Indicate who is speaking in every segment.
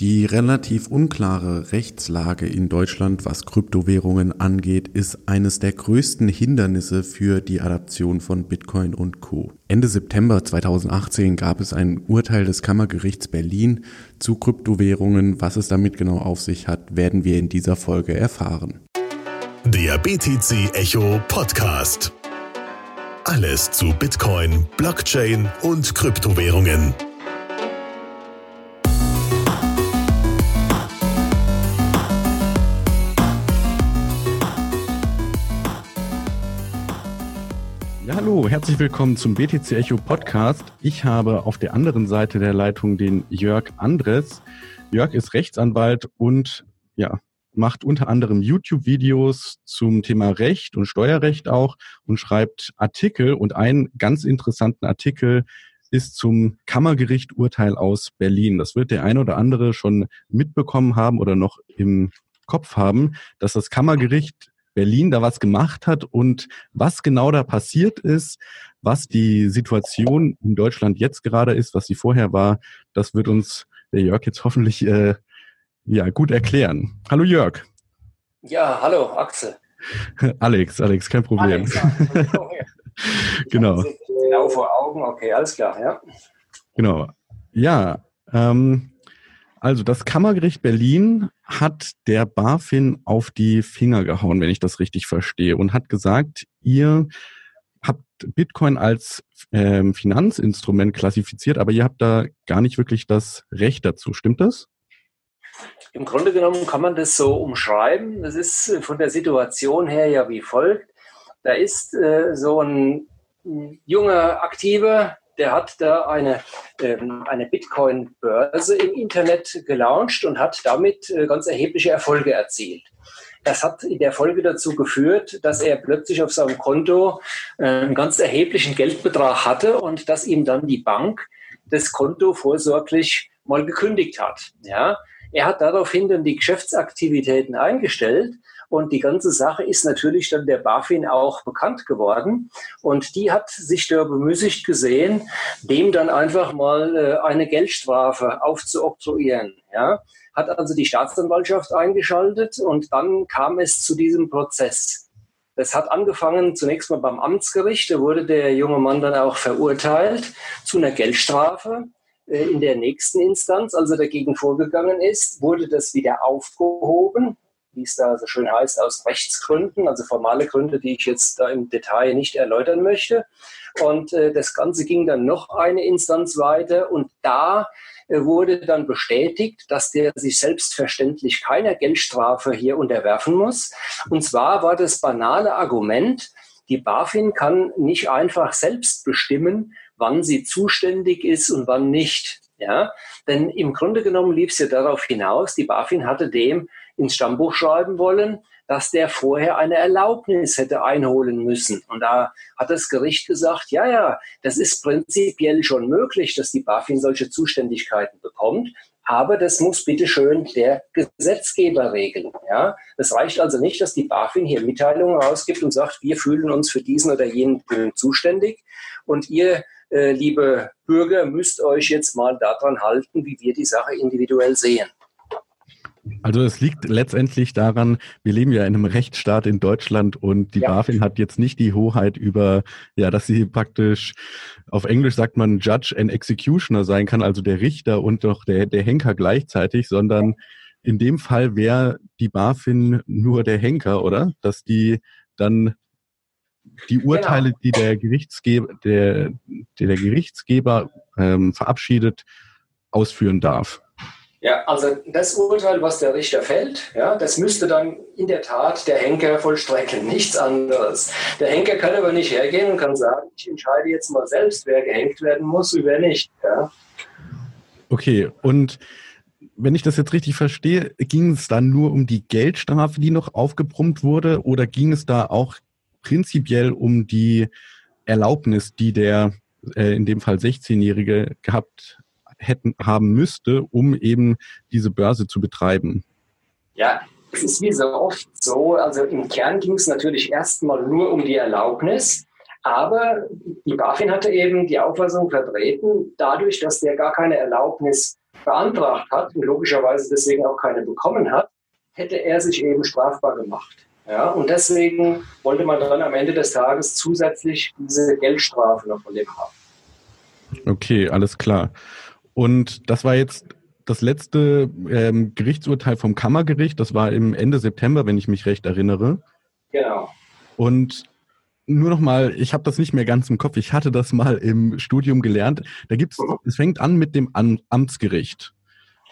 Speaker 1: Die relativ unklare Rechtslage in Deutschland, was Kryptowährungen angeht, ist eines der größten Hindernisse für die Adaption von Bitcoin und Co. Ende September 2018 gab es ein Urteil des Kammergerichts Berlin zu Kryptowährungen. Was es damit genau auf sich hat, werden wir in dieser Folge erfahren.
Speaker 2: Der BTC Echo Podcast. Alles zu Bitcoin, Blockchain und Kryptowährungen.
Speaker 1: Hallo, herzlich willkommen zum BTC Echo Podcast. Ich habe auf der anderen Seite der Leitung den Jörg Andres. Jörg ist Rechtsanwalt und ja, macht unter anderem YouTube-Videos zum Thema Recht und Steuerrecht auch und schreibt Artikel und einen ganz interessanten Artikel ist zum Kammergericht-Urteil aus Berlin. Das wird der ein oder andere schon mitbekommen haben oder noch im Kopf haben, dass das Kammergericht Berlin da was gemacht hat und was genau da passiert ist, was die Situation in Deutschland jetzt gerade ist, was sie vorher war, das wird uns der Jörg jetzt hoffentlich äh, ja, gut erklären. Hallo Jörg.
Speaker 3: Ja, hallo Axel.
Speaker 1: Alex, Alex, kein Problem. Alex, genau.
Speaker 3: Genau vor Augen, okay, alles klar, ja.
Speaker 1: Genau. Ja, ähm, also das Kammergericht Berlin hat der BaFin auf die Finger gehauen, wenn ich das richtig verstehe, und hat gesagt, ihr habt Bitcoin als ähm, Finanzinstrument klassifiziert, aber ihr habt da gar nicht wirklich das Recht dazu. Stimmt das?
Speaker 3: Im Grunde genommen kann man das so umschreiben. Das ist von der Situation her ja wie folgt. Da ist äh, so ein junger Aktiver, der hat da eine, ähm, eine Bitcoin-Börse im Internet gelauncht und hat damit äh, ganz erhebliche Erfolge erzielt. Das hat in der Folge dazu geführt, dass er plötzlich auf seinem Konto äh, einen ganz erheblichen Geldbetrag hatte und dass ihm dann die Bank das Konto vorsorglich mal gekündigt hat. Ja, er hat daraufhin dann die Geschäftsaktivitäten eingestellt und die ganze Sache ist natürlich dann der BaFin auch bekannt geworden. Und die hat sich da bemüßigt gesehen, dem dann einfach mal äh, eine Geldstrafe aufzuoktroyieren. Ja? Hat also die Staatsanwaltschaft eingeschaltet und dann kam es zu diesem Prozess. Das hat angefangen zunächst mal beim Amtsgericht. Da wurde der junge Mann dann auch verurteilt zu einer Geldstrafe. Äh, in der nächsten Instanz, als er dagegen vorgegangen ist, wurde das wieder aufgehoben wie es da so schön heißt, aus Rechtsgründen, also formale Gründe, die ich jetzt da im Detail nicht erläutern möchte. Und äh, das Ganze ging dann noch eine Instanz weiter und da äh, wurde dann bestätigt, dass der sich selbstverständlich keiner Geldstrafe hier unterwerfen muss. Und zwar war das banale Argument, die BaFin kann nicht einfach selbst bestimmen, wann sie zuständig ist und wann nicht. Ja, denn im Grunde genommen lief es ja darauf hinaus, die BaFin hatte dem ins Stammbuch schreiben wollen, dass der vorher eine Erlaubnis hätte einholen müssen. Und da hat das Gericht gesagt, ja, ja, das ist prinzipiell schon möglich, dass die BaFin solche Zuständigkeiten bekommt. Aber das muss bitte schön der Gesetzgeber regeln. Ja? Das reicht also nicht, dass die BaFin hier Mitteilungen rausgibt und sagt, wir fühlen uns für diesen oder jenen zuständig. Und ihr, äh, liebe Bürger, müsst euch jetzt mal daran halten, wie wir die Sache individuell sehen.
Speaker 1: Also es liegt letztendlich daran, wir leben ja in einem Rechtsstaat in Deutschland und die ja. BaFin hat jetzt nicht die Hoheit über, ja, dass sie praktisch, auf Englisch sagt man Judge and Executioner sein kann, also der Richter und doch der, der Henker gleichzeitig, sondern in dem Fall wäre die BaFin nur der Henker, oder? Dass die dann die genau. Urteile, genau. die der Gerichtsgeber, der, der, der Gerichtsgeber ähm, verabschiedet, ausführen darf.
Speaker 3: Ja, also das Urteil, was der Richter fällt, ja, das müsste dann in der Tat der Henker vollstrecken, nichts anderes. Der Henker kann aber nicht hergehen und kann sagen, ich entscheide jetzt mal selbst, wer gehängt werden muss und wer nicht. Ja.
Speaker 1: Okay, und wenn ich das jetzt richtig verstehe, ging es dann nur um die Geldstrafe, die noch aufgebrummt wurde, oder ging es da auch prinzipiell um die Erlaubnis, die der äh, in dem Fall 16-Jährige gehabt hätten, haben müsste, um eben diese Börse zu betreiben?
Speaker 3: Ja, es ist wie so oft so, also im Kern ging es natürlich erstmal nur um die Erlaubnis, aber die BaFin hatte eben die Auffassung vertreten, dadurch, dass der gar keine Erlaubnis beantragt hat und logischerweise deswegen auch keine bekommen hat, hätte er sich eben strafbar gemacht. Ja, und deswegen wollte man dann am Ende des Tages zusätzlich diese Geldstrafe noch von dem haben.
Speaker 1: Okay, alles klar. Und das war jetzt das letzte ähm, Gerichtsurteil vom Kammergericht. Das war im Ende September, wenn ich mich recht erinnere.
Speaker 3: Genau.
Speaker 1: Und nur noch mal, ich habe das nicht mehr ganz im Kopf. Ich hatte das mal im Studium gelernt. Da gibt's, mhm. es fängt an mit dem Amtsgericht.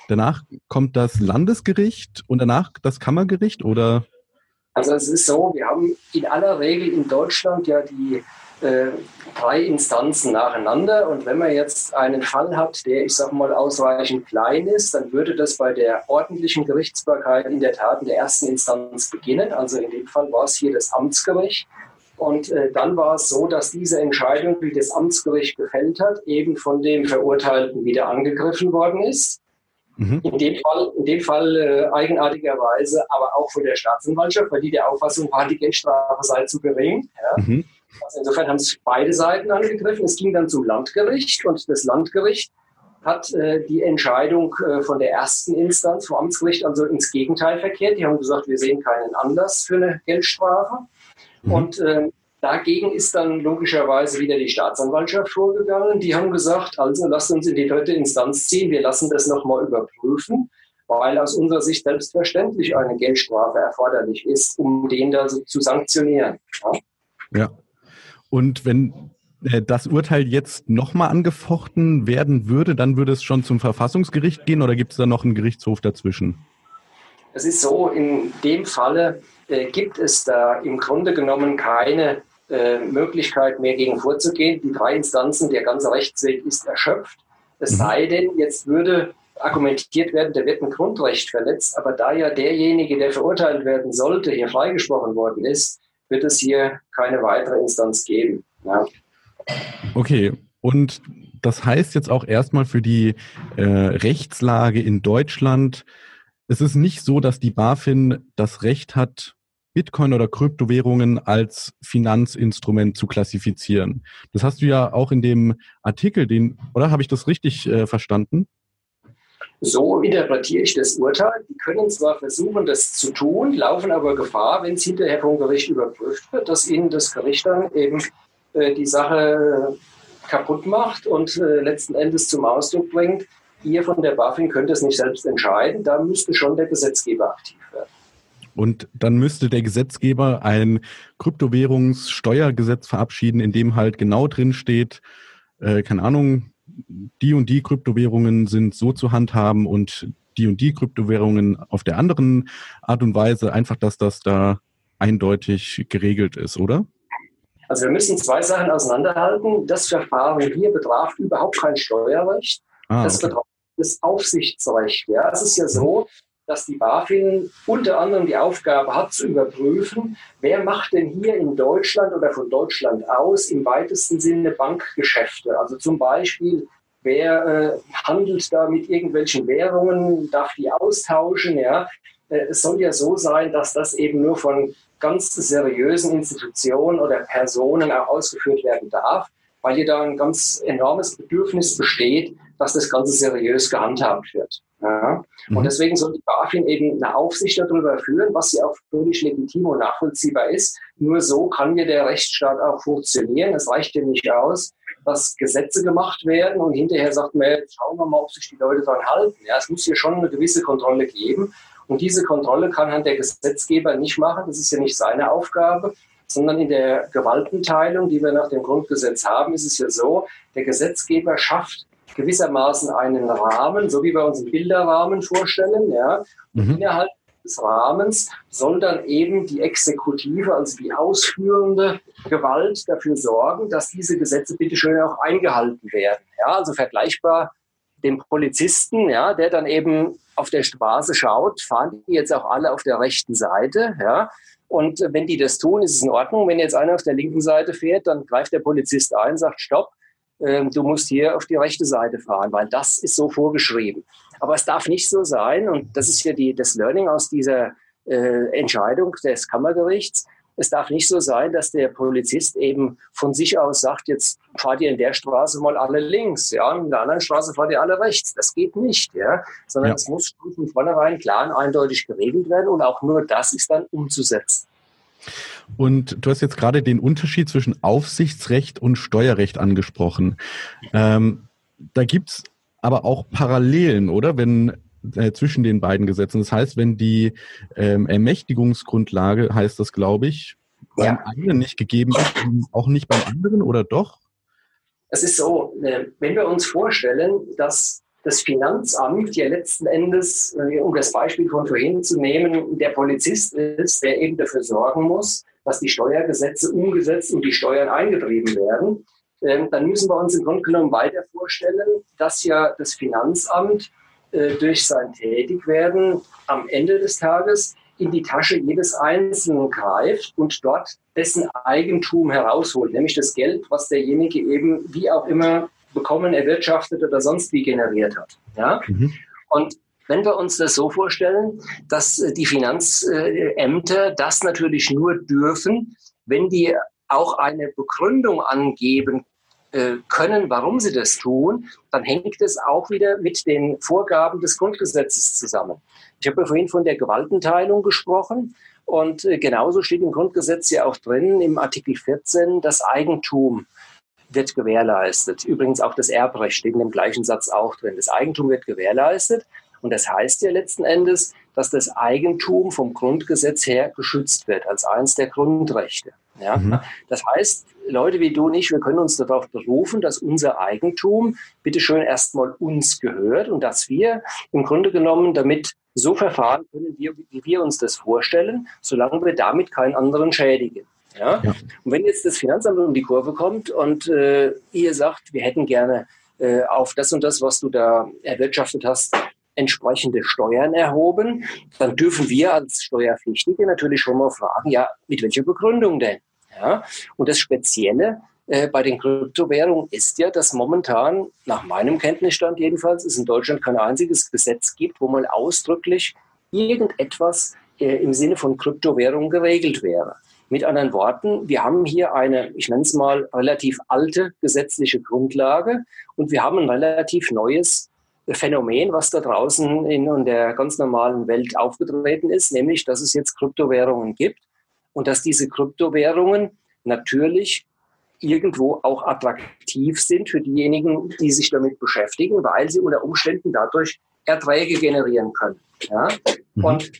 Speaker 1: Danach kommt das Landesgericht und danach das Kammergericht oder?
Speaker 3: Also es ist so, wir haben in aller Regel in Deutschland ja die äh, drei Instanzen nacheinander. Und wenn man jetzt einen Fall hat, der, ich sage mal, ausreichend klein ist, dann würde das bei der ordentlichen Gerichtsbarkeit in der Tat in der ersten Instanz beginnen. Also in dem Fall war es hier das Amtsgericht. Und äh, dann war es so, dass diese Entscheidung, die das Amtsgericht gefällt hat, eben von dem Verurteilten wieder angegriffen worden ist. Mhm. In dem Fall, in dem Fall äh, eigenartigerweise, aber auch von der Staatsanwaltschaft, weil die der Auffassung war, die Geldstrafe sei zu gering. Ja. Mhm. Also insofern haben sich beide Seiten angegriffen. Es ging dann zum Landgericht und das Landgericht hat äh, die Entscheidung äh, von der ersten Instanz, vom Amtsgericht, also ins Gegenteil verkehrt. Die haben gesagt, wir sehen keinen Anlass für eine Geldstrafe. Mhm. Und äh, dagegen ist dann logischerweise wieder die Staatsanwaltschaft vorgegangen. Die haben gesagt, also lasst uns in die dritte Instanz ziehen, wir lassen das nochmal überprüfen, weil aus unserer Sicht selbstverständlich eine Geldstrafe erforderlich ist, um den da so zu sanktionieren.
Speaker 1: Ja. ja. Und wenn äh, das Urteil jetzt nochmal angefochten werden würde, dann würde es schon zum Verfassungsgericht gehen oder gibt es da noch einen Gerichtshof dazwischen?
Speaker 3: Es ist so, in dem Falle äh, gibt es da im Grunde genommen keine äh, Möglichkeit mehr gegen vorzugehen. Die drei Instanzen, der ganze Rechtsweg ist erschöpft. Es mhm. sei denn, jetzt würde argumentiert werden, der wird ein Grundrecht verletzt, aber da ja derjenige, der verurteilt werden sollte, hier freigesprochen worden ist, wird es hier keine weitere Instanz geben. Ja.
Speaker 1: Okay, und das heißt jetzt auch erstmal für die äh, Rechtslage in Deutschland, es ist nicht so, dass die BaFin das Recht hat, Bitcoin oder Kryptowährungen als Finanzinstrument zu klassifizieren. Das hast du ja auch in dem Artikel, den, oder habe ich das richtig äh, verstanden?
Speaker 3: So interpretiere ich das Urteil. Die können zwar versuchen, das zu tun, laufen aber Gefahr, wenn es hinterher vom Gericht überprüft wird, dass ihnen das Gericht dann eben äh, die Sache kaputt macht und äh, letzten Endes zum Ausdruck bringt, ihr von der BaFin könnt es nicht selbst entscheiden, da müsste schon der Gesetzgeber aktiv werden.
Speaker 1: Und dann müsste der Gesetzgeber ein Kryptowährungssteuergesetz verabschieden, in dem halt genau drin steht, äh, keine Ahnung, die und die Kryptowährungen sind so zu handhaben und die und die Kryptowährungen auf der anderen Art und Weise, einfach, dass das da eindeutig geregelt ist, oder?
Speaker 3: Also wir müssen zwei Sachen auseinanderhalten. Das Verfahren hier betraf überhaupt kein Steuerrecht. Ah, das okay. betraf das Aufsichtsrecht. Ja, es ist ja so, dass die BaFin unter anderem die Aufgabe hat, zu überprüfen, wer macht denn hier in Deutschland oder von Deutschland aus im weitesten Sinne Bankgeschäfte. Also zum Beispiel, wer äh, handelt da mit irgendwelchen Währungen, darf die austauschen. Ja? Äh, es soll ja so sein, dass das eben nur von ganz seriösen Institutionen oder Personen auch ausgeführt werden darf, weil hier da ein ganz enormes Bedürfnis besteht, dass das Ganze seriös gehandhabt wird. Ja. Und mhm. deswegen soll die BaFin eben eine Aufsicht darüber führen, was ja auch völlig legitim und nachvollziehbar ist. Nur so kann ja der Rechtsstaat auch funktionieren. Es reicht ja nicht aus, dass Gesetze gemacht werden und hinterher sagt man, schauen wir mal, ob sich die Leute daran halten. Ja, es muss hier schon eine gewisse Kontrolle geben. Und diese Kontrolle kann halt der Gesetzgeber nicht machen. Das ist ja nicht seine Aufgabe, sondern in der Gewaltenteilung, die wir nach dem Grundgesetz haben, ist es ja so, der Gesetzgeber schafft gewissermaßen einen Rahmen, so wie wir uns einen Bilderrahmen vorstellen. Ja. Mhm. innerhalb des Rahmens soll dann eben die Exekutive, also die ausführende Gewalt dafür sorgen, dass diese Gesetze bitteschön auch eingehalten werden. Ja, also vergleichbar dem Polizisten, ja, der dann eben auf der Straße schaut, fahren die jetzt auch alle auf der rechten Seite, ja. Und wenn die das tun, ist es in Ordnung. Wenn jetzt einer auf der linken Seite fährt, dann greift der Polizist ein, sagt Stopp, du musst hier auf die rechte Seite fahren, weil das ist so vorgeschrieben. Aber es darf nicht so sein, und das ist ja die, das Learning aus dieser äh, Entscheidung des Kammergerichts, es darf nicht so sein, dass der Polizist eben von sich aus sagt, jetzt fahrt ihr in der Straße mal alle links, ja, in der anderen Straße fahrt ihr alle rechts. Das geht nicht, ja, sondern ja. es muss von vornherein klar und eindeutig geregelt werden und auch nur das ist dann umzusetzen.
Speaker 1: Und du hast jetzt gerade den Unterschied zwischen Aufsichtsrecht und Steuerrecht angesprochen. Ähm, da gibt's aber auch Parallelen, oder? Wenn äh, zwischen den beiden Gesetzen. Das heißt, wenn die ähm, Ermächtigungsgrundlage, heißt das, glaube ich, beim ja. einen nicht gegeben ist, auch nicht beim anderen oder doch?
Speaker 3: Es ist so, äh, wenn wir uns vorstellen, dass das Finanzamt ja letzten Endes, äh, um das Beispiel von vorhin zu nehmen, der Polizist ist, der eben dafür sorgen muss, dass die Steuergesetze umgesetzt und die Steuern eingetrieben werden, ähm, dann müssen wir uns im Grunde genommen weiter vorstellen, dass ja das Finanzamt äh, durch sein Tätigwerden am Ende des Tages in die Tasche jedes Einzelnen greift und dort dessen Eigentum herausholt, nämlich das Geld, was derjenige eben wie auch immer bekommen, erwirtschaftet oder sonst wie generiert hat. Ja? Mhm. Und wenn wir uns das so vorstellen, dass äh, die Finanzämter das natürlich nur dürfen, wenn die auch eine Begründung angeben äh, können, warum sie das tun, dann hängt es auch wieder mit den Vorgaben des Grundgesetzes zusammen. Ich habe ja vorhin von der Gewaltenteilung gesprochen und äh, genauso steht im Grundgesetz ja auch drin, im Artikel 14, das Eigentum wird gewährleistet. Übrigens auch das Erbrecht steht in dem gleichen Satz auch drin. Das Eigentum wird gewährleistet. Und das heißt ja letzten Endes, dass das Eigentum vom Grundgesetz her geschützt wird als eines der Grundrechte. Ja? Mhm. Das heißt, Leute wie du und ich, wir können uns darauf berufen, dass unser Eigentum bitteschön erstmal uns gehört und dass wir im Grunde genommen damit so verfahren können, wie, wie wir uns das vorstellen, solange wir damit keinen anderen schädigen. Ja? ja? Und wenn jetzt das Finanzamt um die Kurve kommt und äh, ihr sagt, wir hätten gerne äh, auf das und das, was du da erwirtschaftet hast, entsprechende Steuern erhoben, dann dürfen wir als Steuerpflichtige natürlich schon mal fragen, ja, mit welcher Begründung denn? Ja? Und das Spezielle äh, bei den Kryptowährungen ist ja, dass momentan, nach meinem Kenntnisstand jedenfalls, es in Deutschland kein einziges Gesetz gibt, wo mal ausdrücklich irgendetwas äh, im Sinne von Kryptowährungen geregelt wäre. Mit anderen Worten, wir haben hier eine, ich nenne es mal, relativ alte gesetzliche Grundlage und wir haben ein relativ neues Phänomen, was da draußen in der ganz normalen Welt aufgetreten ist, nämlich, dass es jetzt Kryptowährungen gibt und dass diese Kryptowährungen natürlich irgendwo auch attraktiv sind für diejenigen, die sich damit beschäftigen, weil sie unter Umständen dadurch Erträge generieren können. Ja? Mhm. Und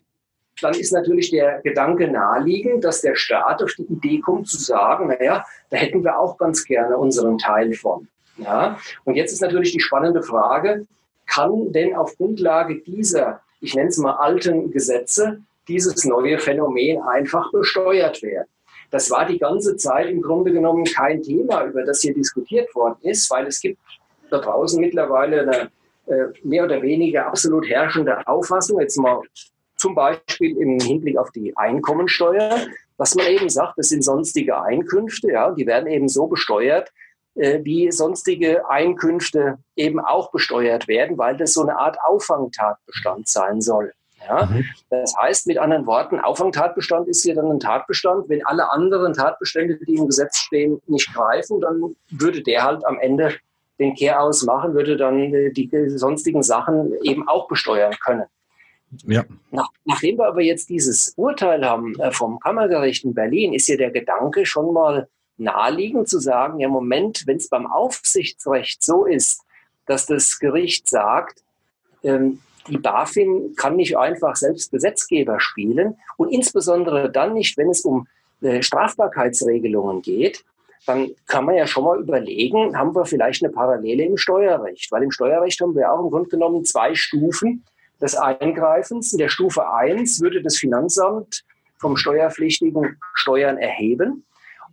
Speaker 3: dann ist natürlich der Gedanke naheliegend, dass der Staat auf die Idee kommt zu sagen, naja, da hätten wir auch ganz gerne unseren Teil von. Ja? Und jetzt ist natürlich die spannende Frage, kann denn auf Grundlage dieser, ich nenne es mal alten Gesetze, dieses neue Phänomen einfach besteuert werden? Das war die ganze Zeit im Grunde genommen kein Thema, über das hier diskutiert worden ist, weil es gibt da draußen mittlerweile eine äh, mehr oder weniger absolut herrschende Auffassung, jetzt mal zum Beispiel im Hinblick auf die Einkommensteuer, dass man eben sagt, das sind sonstige Einkünfte, ja, die werden eben so besteuert, wie sonstige Einkünfte eben auch besteuert werden, weil das so eine Art Auffangtatbestand sein soll. Ja? Mhm. Das heißt mit anderen Worten, Auffangtatbestand ist hier dann ein Tatbestand. Wenn alle anderen Tatbestände, die im Gesetz stehen, nicht greifen, dann würde der halt am Ende den Kehraus machen, würde dann äh, die sonstigen Sachen eben auch besteuern können. Ja. Nach, nachdem wir aber jetzt dieses Urteil haben äh, vom Kammergericht in Berlin, ist ja der Gedanke schon mal naheliegend zu sagen, ja Moment, wenn es beim Aufsichtsrecht so ist, dass das Gericht sagt, ähm, die BaFin kann nicht einfach selbst Gesetzgeber spielen und insbesondere dann nicht, wenn es um äh, Strafbarkeitsregelungen geht, dann kann man ja schon mal überlegen, haben wir vielleicht eine Parallele im Steuerrecht? Weil im Steuerrecht haben wir auch im Grunde genommen zwei Stufen des Eingreifens. In der Stufe 1 würde das Finanzamt vom Steuerpflichtigen Steuern erheben.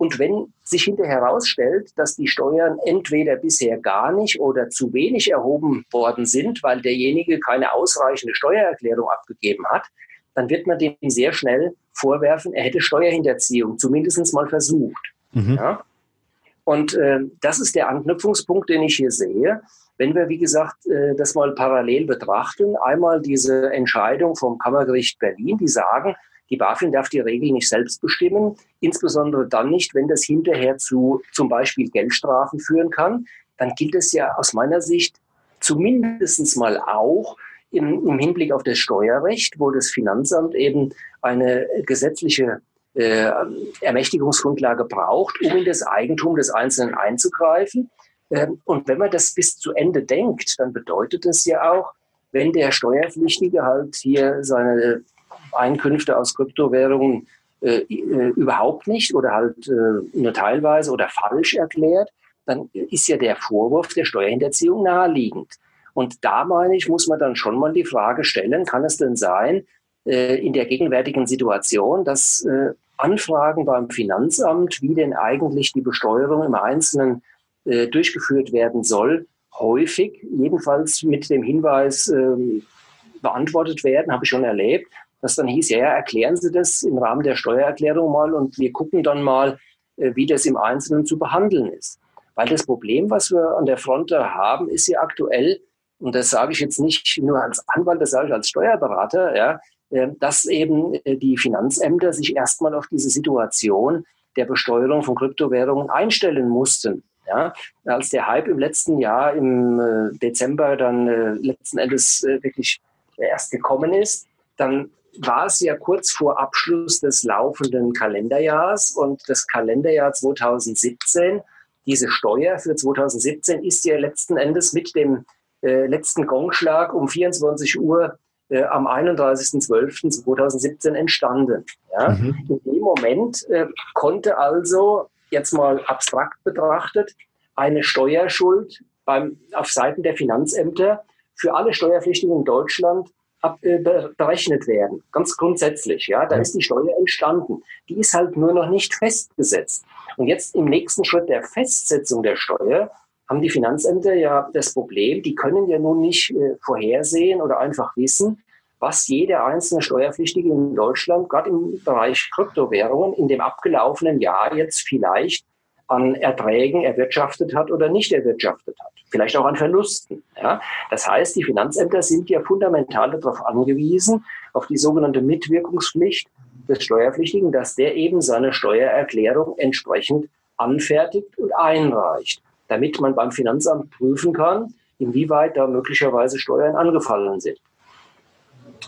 Speaker 3: Und wenn sich hinterher herausstellt, dass die Steuern entweder bisher gar nicht oder zu wenig erhoben worden sind, weil derjenige keine ausreichende Steuererklärung abgegeben hat, dann wird man dem sehr schnell vorwerfen, er hätte Steuerhinterziehung zumindest mal versucht. Mhm. Ja? Und äh, das ist der Anknüpfungspunkt, den ich hier sehe. Wenn wir, wie gesagt, äh, das mal parallel betrachten, einmal diese Entscheidung vom Kammergericht Berlin, die sagen, Die BaFin darf die Regel nicht selbst bestimmen, insbesondere dann nicht, wenn das hinterher zu zum Beispiel Geldstrafen führen kann. Dann gilt es ja aus meiner Sicht zumindest mal auch im, im Hinblick auf das Steuerrecht, wo das Finanzamt eben eine gesetzliche äh, Ermächtigungsgrundlage braucht, um in das Eigentum des Einzelnen einzugreifen. Ähm, und wenn man das bis zu Ende denkt, dann bedeutet das ja auch, wenn der Steuerpflichtige halt hier seine Einkünfte aus Kryptowährungen äh, äh, überhaupt nicht oder halt äh, nur teilweise oder falsch erklärt, dann ist ja der Vorwurf der Steuerhinterziehung naheliegend. Und da meine ich, muss man dann schon mal die Frage stellen, kann es denn sein, äh, in der gegenwärtigen Situation, dass äh, Anfragen beim Finanzamt, wie denn eigentlich die Besteuerung im Einzelnen äh, durchgeführt werden soll, häufig, jedenfalls mit dem Hinweis ähm, beantwortet werden, habe ich schon erlebt, dass dann hieß, ja, erklären Sie das im Rahmen der Steuererklärung mal und wir gucken dann mal, wie das im Einzelnen zu behandeln ist. Weil das Problem, was wir an der Front haben, ist ja aktuell, und das sage ich jetzt nicht nur als Anwalt, das sage ich als Steuerberater, ja, äh, dass eben äh, die Finanzämter sich erstmal auf diese Situation der Besteuerung von Kryptowährungen einstellen mussten. Ja, als der Hype im letzten Jahr im äh, Dezember dann letzten Endes wirklich erst gekommen ist, dann war es ja kurz vor Abschluss des laufenden Kalenderjahrs und das Kalenderjahr 2017 diese Steuer für 2017 ist ja letzten Endes mit dem äh, letzten Gongschlag um 24 Uhr äh, am 31.12.2017 entstanden. Ja? Mhm. In dem Moment äh, konnte also, jetzt mal abstrakt betrachtet, eine Steuerschuld beim, auf Seiten der Finanzämter für alle Steuerpflichtigen in Deutschland ab, äh, berechnet werden. Ganz grundsätzlich. Ja? Da ja. ist die Steuer entstanden. Die ist halt nur noch nicht festgesetzt. Und jetzt im nächsten Schritt der Festsetzung der Steuer haben die Finanzämter ja das Problem, die können ja nun nicht äh, vorhersehen oder einfach wissen, was jeder einzelne Steuerpflichtige in Deutschland, gerade im Bereich Kryptowährungen, in dem abgelaufenen Jahr jetzt vielleicht an Erträgen erwirtschaftet hat oder nicht erwirtschaftet hat. Vielleicht auch an Verlusten. Ja? Das heißt, die Finanzämter sind ja fundamental darauf angewiesen, auf die sogenannte Mitwirkungspflicht des Steuerpflichtigen, dass der eben seine Steuererklärung entsprechend anfertigt und einreicht damit man beim Finanzamt prüfen kann, inwieweit da möglicherweise Steuern angefallen sind.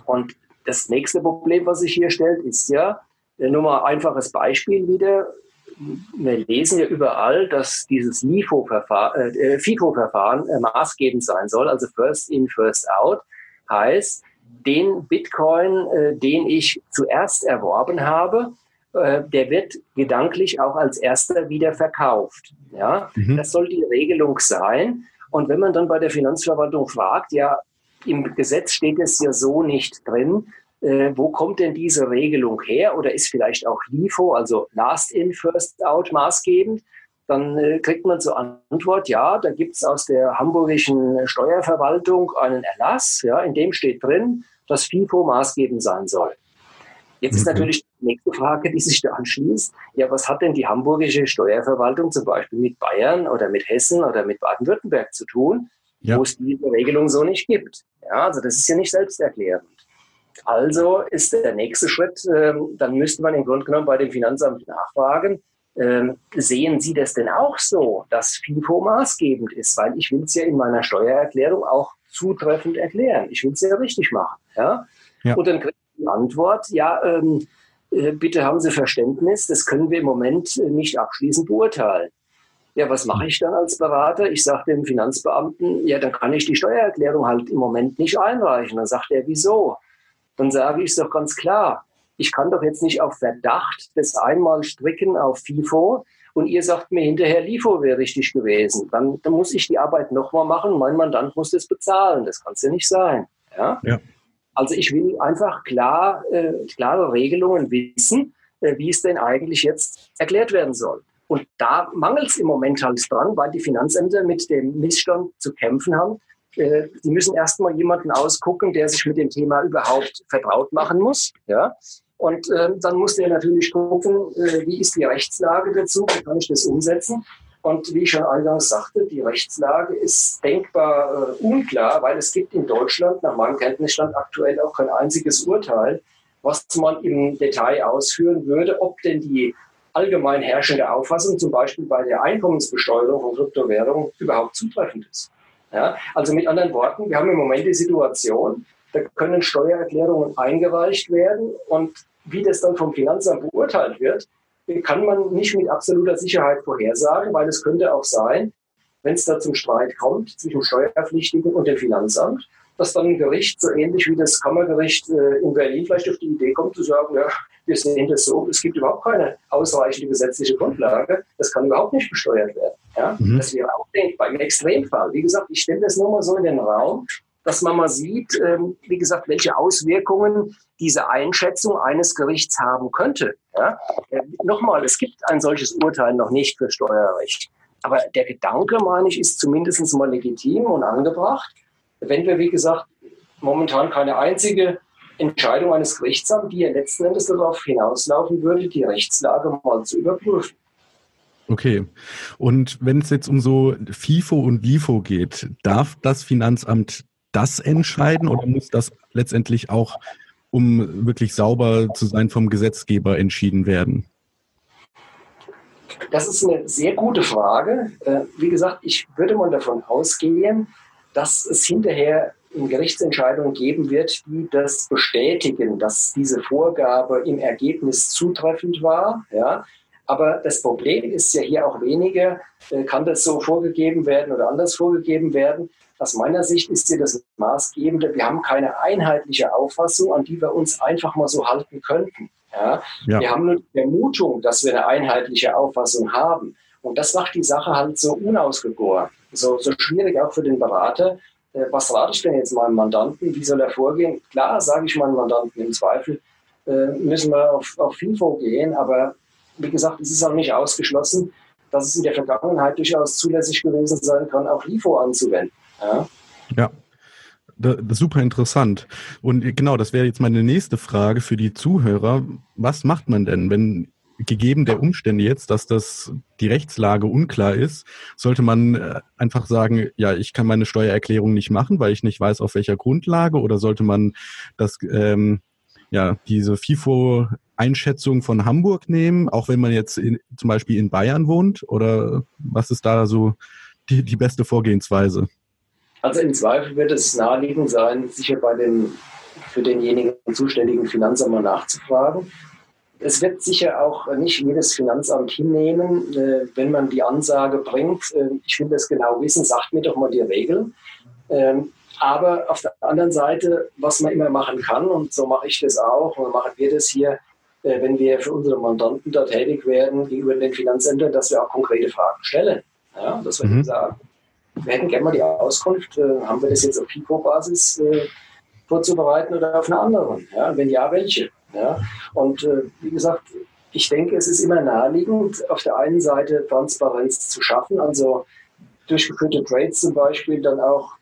Speaker 3: Und das nächste Problem, was sich hier stellt, ist ja, äh, nur mal ein einfaches Beispiel wieder. Wir lesen ja überall, dass dieses LIFO-Verfahren, äh, FIFO-Verfahren äh, maßgebend sein soll, also First in, First out. Heißt, den Bitcoin, äh, den ich zuerst erworben habe, äh, der wird gedanklich auch als erster wieder verkauft. Ja, mhm. das soll die Regelung sein. Und wenn man dann bei der Finanzverwaltung fragt, ja, im Gesetz steht es ja so nicht drin, äh, wo kommt denn diese Regelung her? Oder ist vielleicht auch LIFO, also Last In, First Out, maßgebend? Dann äh, kriegt man zur Antwort, ja, da gibt es aus der hamburgischen Steuerverwaltung einen Erlass, ja, in dem steht drin, dass FIFO maßgebend sein soll. Jetzt ist natürlich die nächste Frage, die sich da anschließt. Ja, was hat denn die hamburgische Steuerverwaltung zum Beispiel mit Bayern oder mit Hessen oder mit Baden-Württemberg zu tun, ja. wo es diese Regelung so nicht gibt? Ja, also das ist ja nicht selbsterklärend. Also ist der nächste Schritt, ähm, dann müsste man im Grunde genommen bei dem Finanzamt nachfragen, ähm, sehen Sie das denn auch so, dass FIFO maßgebend ist? Weil ich will es ja in meiner Steuererklärung auch zutreffend erklären. Ich will es ja richtig machen. Ja? ja. Und dann kriegt die Antwort, ja, ähm, äh, bitte haben Sie Verständnis, das können wir im Moment äh, nicht abschließend beurteilen. Ja, was mache ich dann als Berater? Ich sage dem Finanzbeamten, ja, dann kann ich die Steuererklärung halt im Moment nicht einreichen. Dann sagt er, wieso? Dann sage ich es doch ganz klar. Ich kann doch jetzt nicht auf Verdacht das einmal stricken auf FIFO und ihr sagt mir hinterher, LIFO wäre richtig gewesen. Dann, dann muss ich die Arbeit nochmal machen. Mein Mandant muss das bezahlen. Das kann es ja nicht sein. Ja? ja. Also ich will einfach klar, äh, klare Regelungen wissen, äh, wie es denn eigentlich jetzt erklärt werden soll. Und da mangelt es im Moment halt dran, weil die Finanzämter mit dem Missstand zu kämpfen haben. Äh, die müssen erstmal jemanden ausgucken, der sich mit dem Thema überhaupt vertraut machen muss. Ja? Und äh, dann muss der natürlich gucken, äh, wie ist die Rechtslage dazu, wie kann ich das umsetzen. Und wie ich schon eingangs sagte, die Rechtslage ist denkbar äh, unklar, weil es gibt in Deutschland nach meinem Kenntnisstand aktuell auch kein einziges Urteil, was man im Detail ausführen würde, ob denn die allgemein herrschende Auffassung, zum Beispiel bei der Einkommensbesteuerung von Kryptowährungen, überhaupt zutreffend ist. Ja, also mit anderen Worten, wir haben im Moment die Situation, da können Steuererklärungen eingereicht werden und wie das dann vom Finanzamt beurteilt wird, kann man nicht mit absoluter Sicherheit vorhersagen, weil es könnte auch sein, wenn es da zum Streit kommt zwischen Steuerpflichtigen und dem Finanzamt, dass dann ein Gericht, so ähnlich wie das Kammergericht äh, in Berlin, vielleicht auf die Idee kommt zu sagen, ja, wir sehen das so, es gibt überhaupt keine ausreichende gesetzliche Grundlage, das kann überhaupt nicht besteuert werden. Ja? Mhm. Das wäre auch denkbar im Extremfall. Wie gesagt, ich stelle das nur mal so in den Raum, dass man mal sieht, ähm, wie gesagt, welche Auswirkungen diese Einschätzung eines Gerichts haben könnte. Ja? Äh, nochmal, es gibt ein solches Urteil noch nicht für Steuerrecht. Aber der Gedanke, meine ich, ist zumindest mal legitim und angebracht. Wenn wir, wie gesagt, momentan keine einzige Entscheidung eines Gerichts haben, die ja letzten Endes darauf hinauslaufen würde, die Rechtslage mal zu überprüfen.
Speaker 1: Okay. Und wenn es jetzt um so FIFO und LIFO geht, darf das Finanzamt das entscheiden oder muss das letztendlich auch, um wirklich sauber zu sein, vom Gesetzgeber entschieden werden?
Speaker 3: Das ist eine sehr gute Frage. Äh, wie gesagt, ich würde mal davon ausgehen, dass es hinterher eine Gerichtsentscheidung geben wird, die das bestätigen, dass diese Vorgabe im Ergebnis zutreffend war. Ja. Aber das Problem ist ja hier auch weniger, äh, kann das so vorgegeben werden oder anders vorgegeben werden. Aus meiner Sicht ist hier das Maßgebende, wir haben keine einheitliche Auffassung, an die wir uns einfach mal so halten könnten. Ja? ja. Wir haben nur die Vermutung, dass wir eine einheitliche Auffassung haben. Und das macht die Sache halt so unausgegoren, so, so schwierig auch für den Berater. Äh, was rate ich denn jetzt meinem Mandanten? Wie soll er vorgehen? Klar, sage ich meinem Mandanten im Zweifel, äh, müssen wir auf, auf FIFO gehen, aber wie gesagt, es ist auch nicht ausgeschlossen, dass es in der Vergangenheit durchaus zulässig gewesen sein kann, auch LIFO anzuwenden. Ja.
Speaker 1: ja. Das ist super interessant. Und genau, das wäre jetzt meine nächste Frage für die Zuhörer. Was macht man denn, wenn gegeben der Umstände jetzt, dass das die Rechtslage unklar ist, sollte man äh, einfach sagen, ja, ich kann meine Steuererklärung nicht machen, weil ich nicht weiß, auf welcher Grundlage, oder sollte man das ähm, ja diese FIFO-Einschätzung von Hamburg nehmen, auch wenn man jetzt in, zum Beispiel in Bayern wohnt, oder was ist da so die, die beste Vorgehensweise?
Speaker 3: Also im Zweifel wird es naheliegend sein, sicher bei dem für denjenigen zuständigen Finanzamt mal nachzufragen. Es wird sicher auch nicht jedes Finanzamt hinnehmen, äh, wenn man die Ansage bringt, äh, ich will das genau wissen, sagt mir doch mal die Regeln. Ähm, aber auf der anderen Seite, was man immer machen kann, und so mache ich das auch, und machen wir das hier, wenn wir für unsere Mandanten da tätig werden gegenüber den Finanzämtern, dass wir auch konkrete Fragen stellen. Ja, dass wir mhm. sagen, wir hätten gerne mal die Auskunft, äh, haben wir das jetzt auf FICO-Basis äh, vorzubereiten oder auf einer anderen? Ja? Wenn ja, welche? Ja? Und äh, wie gesagt, ich denke, es ist immer naheliegend, auf der einen Seite Transparenz zu schaffen, also durchgeführte Trades zum Beispiel dann auch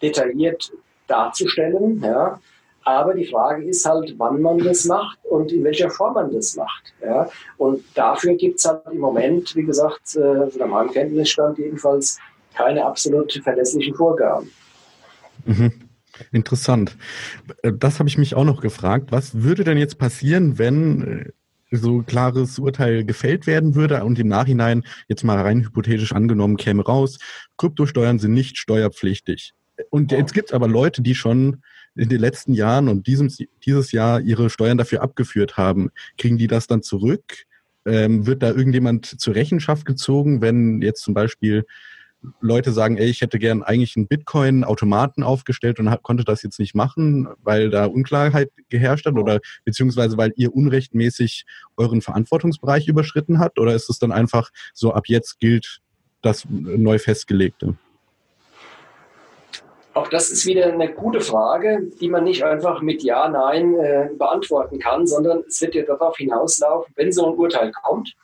Speaker 3: detailliert darzustellen. Ja? Aber die Frage ist halt, wann man das macht und in welcher Form man das macht. Ja? Und dafür gibt es halt im Moment, wie gesagt, äh, meinem Kenntnisstand jedenfalls, keine absolut verlässlichen Vorgaben.
Speaker 1: Mhm. Interessant. Äh, das habe ich mich auch noch gefragt. Was würde denn jetzt passieren, wenn äh, so klares Urteil gefällt werden würde und im Nachhinein jetzt mal rein hypothetisch angenommen käme raus, Kryptosteuern sind nicht steuerpflichtig. Und jetzt gibt es aber Leute, die schon in den letzten Jahren und diesem, dieses Jahr ihre Steuern dafür abgeführt haben. Kriegen die das dann zurück? Ähm, wird da irgendjemand zur Rechenschaft gezogen, wenn jetzt zum Beispiel Leute sagen, ey, ich hätte gern eigentlich einen Bitcoin-Automaten aufgestellt und konnte das jetzt nicht machen, weil da Unklarheit geherrscht hat oder beziehungsweise weil ihr unrechtmäßig euren Verantwortungsbereich überschritten habt? Oder ist es dann einfach so, ab jetzt gilt das neu festgelegte?
Speaker 3: Auch das ist wieder eine gute Frage, die man nicht einfach mit Ja, Nein äh, beantworten kann, sondern es wird ja darauf hinauslaufen, wenn so ein Urteil kommt,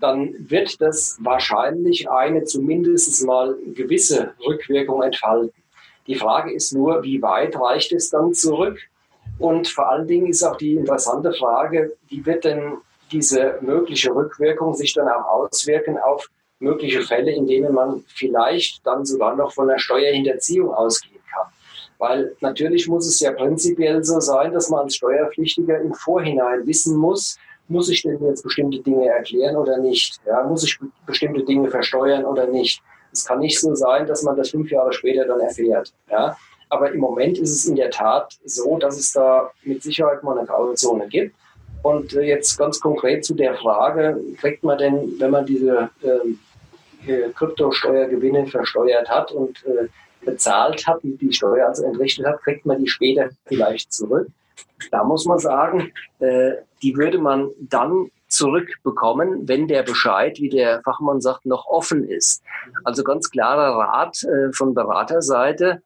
Speaker 3: dann wird das wahrscheinlich eine zumindest mal gewisse Rückwirkung entfalten. Die Frage ist nur, wie weit reicht es dann zurück? Und vor allen Dingen ist auch die interessante Frage, wie wird denn diese mögliche Rückwirkung sich dann auch auswirken auf mögliche Fälle, in denen man vielleicht dann sogar noch von einer Steuerhinterziehung ausgehen kann. Weil natürlich muss es ja prinzipiell so sein, dass man als Steuerpflichtiger im Vorhinein wissen muss, muss ich denn jetzt bestimmte Dinge erklären oder nicht? Ja, muss ich bestimmte Dinge versteuern oder nicht? Es kann nicht so sein, dass man das fünf Jahre später dann erfährt. Ja? Aber im Moment ist es in der Tat so, dass es da mit Sicherheit mal eine Grauzone gibt. Und äh, jetzt ganz konkret zu der Frage, kriegt man denn, wenn man diese ähm, äh, Kryptosteuergewinne versteuert hat und äh, bezahlt hat, die, die Steuer also entrichtet hat, kriegt man die später vielleicht zurück. Da muss man sagen, äh, die würde man dann zurückbekommen, wenn der Bescheid, wie der Fachmann sagt, noch offen ist. Also ganz klarer Rat äh, von Beraterseite,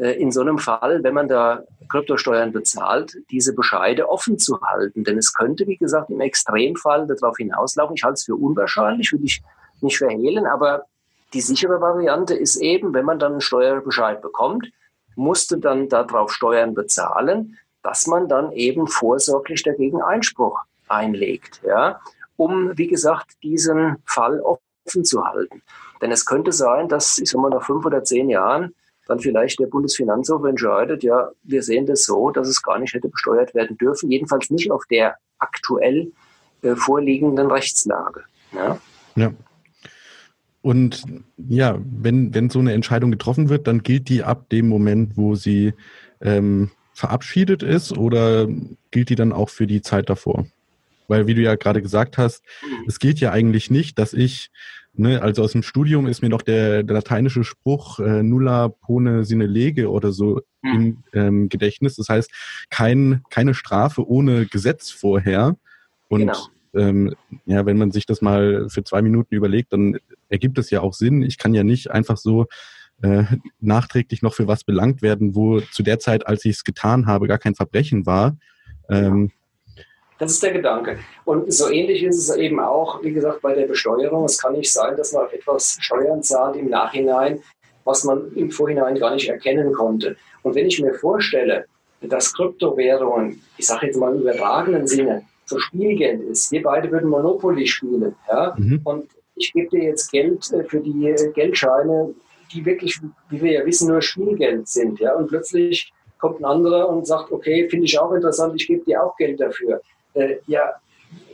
Speaker 3: äh, in so einem Fall, wenn man da Kryptosteuern bezahlt, diese Bescheide offen zu halten. Denn es könnte, wie gesagt, im Extremfall darauf hinauslaufen. Ich halte es für unwahrscheinlich, würde ich nicht verhehlen, aber die sichere Variante ist eben, wenn man dann einen Steuerbescheid bekommt, musste dann darauf Steuern bezahlen, dass man dann eben vorsorglich dagegen Einspruch einlegt, ja, um, wie gesagt, diesen Fall offen zu halten. Denn es könnte sein, dass, ich sag mal, nach fünf oder zehn Jahren dann vielleicht der Bundesfinanzhof entscheidet, ja, wir sehen das so, dass es gar nicht hätte besteuert werden dürfen, jedenfalls nicht auf der aktuell äh, vorliegenden Rechtslage. Ja.
Speaker 1: ja. Und ja, wenn, wenn so eine Entscheidung getroffen wird, dann gilt die ab dem Moment, wo sie ähm, verabschiedet ist oder gilt die dann auch für die Zeit davor? Weil, wie du ja gerade gesagt hast, es gilt ja eigentlich nicht, dass ich, ne, also aus dem Studium ist mir noch der, der lateinische Spruch äh, nulla pone sine lege oder so mhm. im ähm, Gedächtnis. Das heißt, kein, keine Strafe ohne Gesetz vorher. Und genau ähm, ja, wenn man sich das mal für zwei Minuten überlegt, dann ergibt es ja auch Sinn. Ich kann ja nicht einfach so äh, nachträglich noch für was belangt werden, wo zu der Zeit, als ich es getan habe, gar kein Verbrechen war. Ähm,
Speaker 3: das ist der Gedanke. Und so ähnlich ist es eben auch, wie gesagt, bei der Besteuerung. Es kann nicht sein, dass man etwas Steuern zahlt im Nachhinein, was man im Vorhinein gar nicht erkennen konnte. Und wenn ich mir vorstelle, dass Kryptowährungen, ich sage jetzt mal im übertragenen Sinne, so Spielgeld ist. Wir beide würden Monopoly spielen. Ja? Mhm. Und ich gebe dir jetzt Geld äh, für die äh, Geldscheine, die wirklich, wie wir ja wissen, nur Spielgeld sind. Ja? Und plötzlich kommt ein anderer und sagt, okay, finde ich auch interessant, ich gebe dir auch Geld dafür. Äh, ja,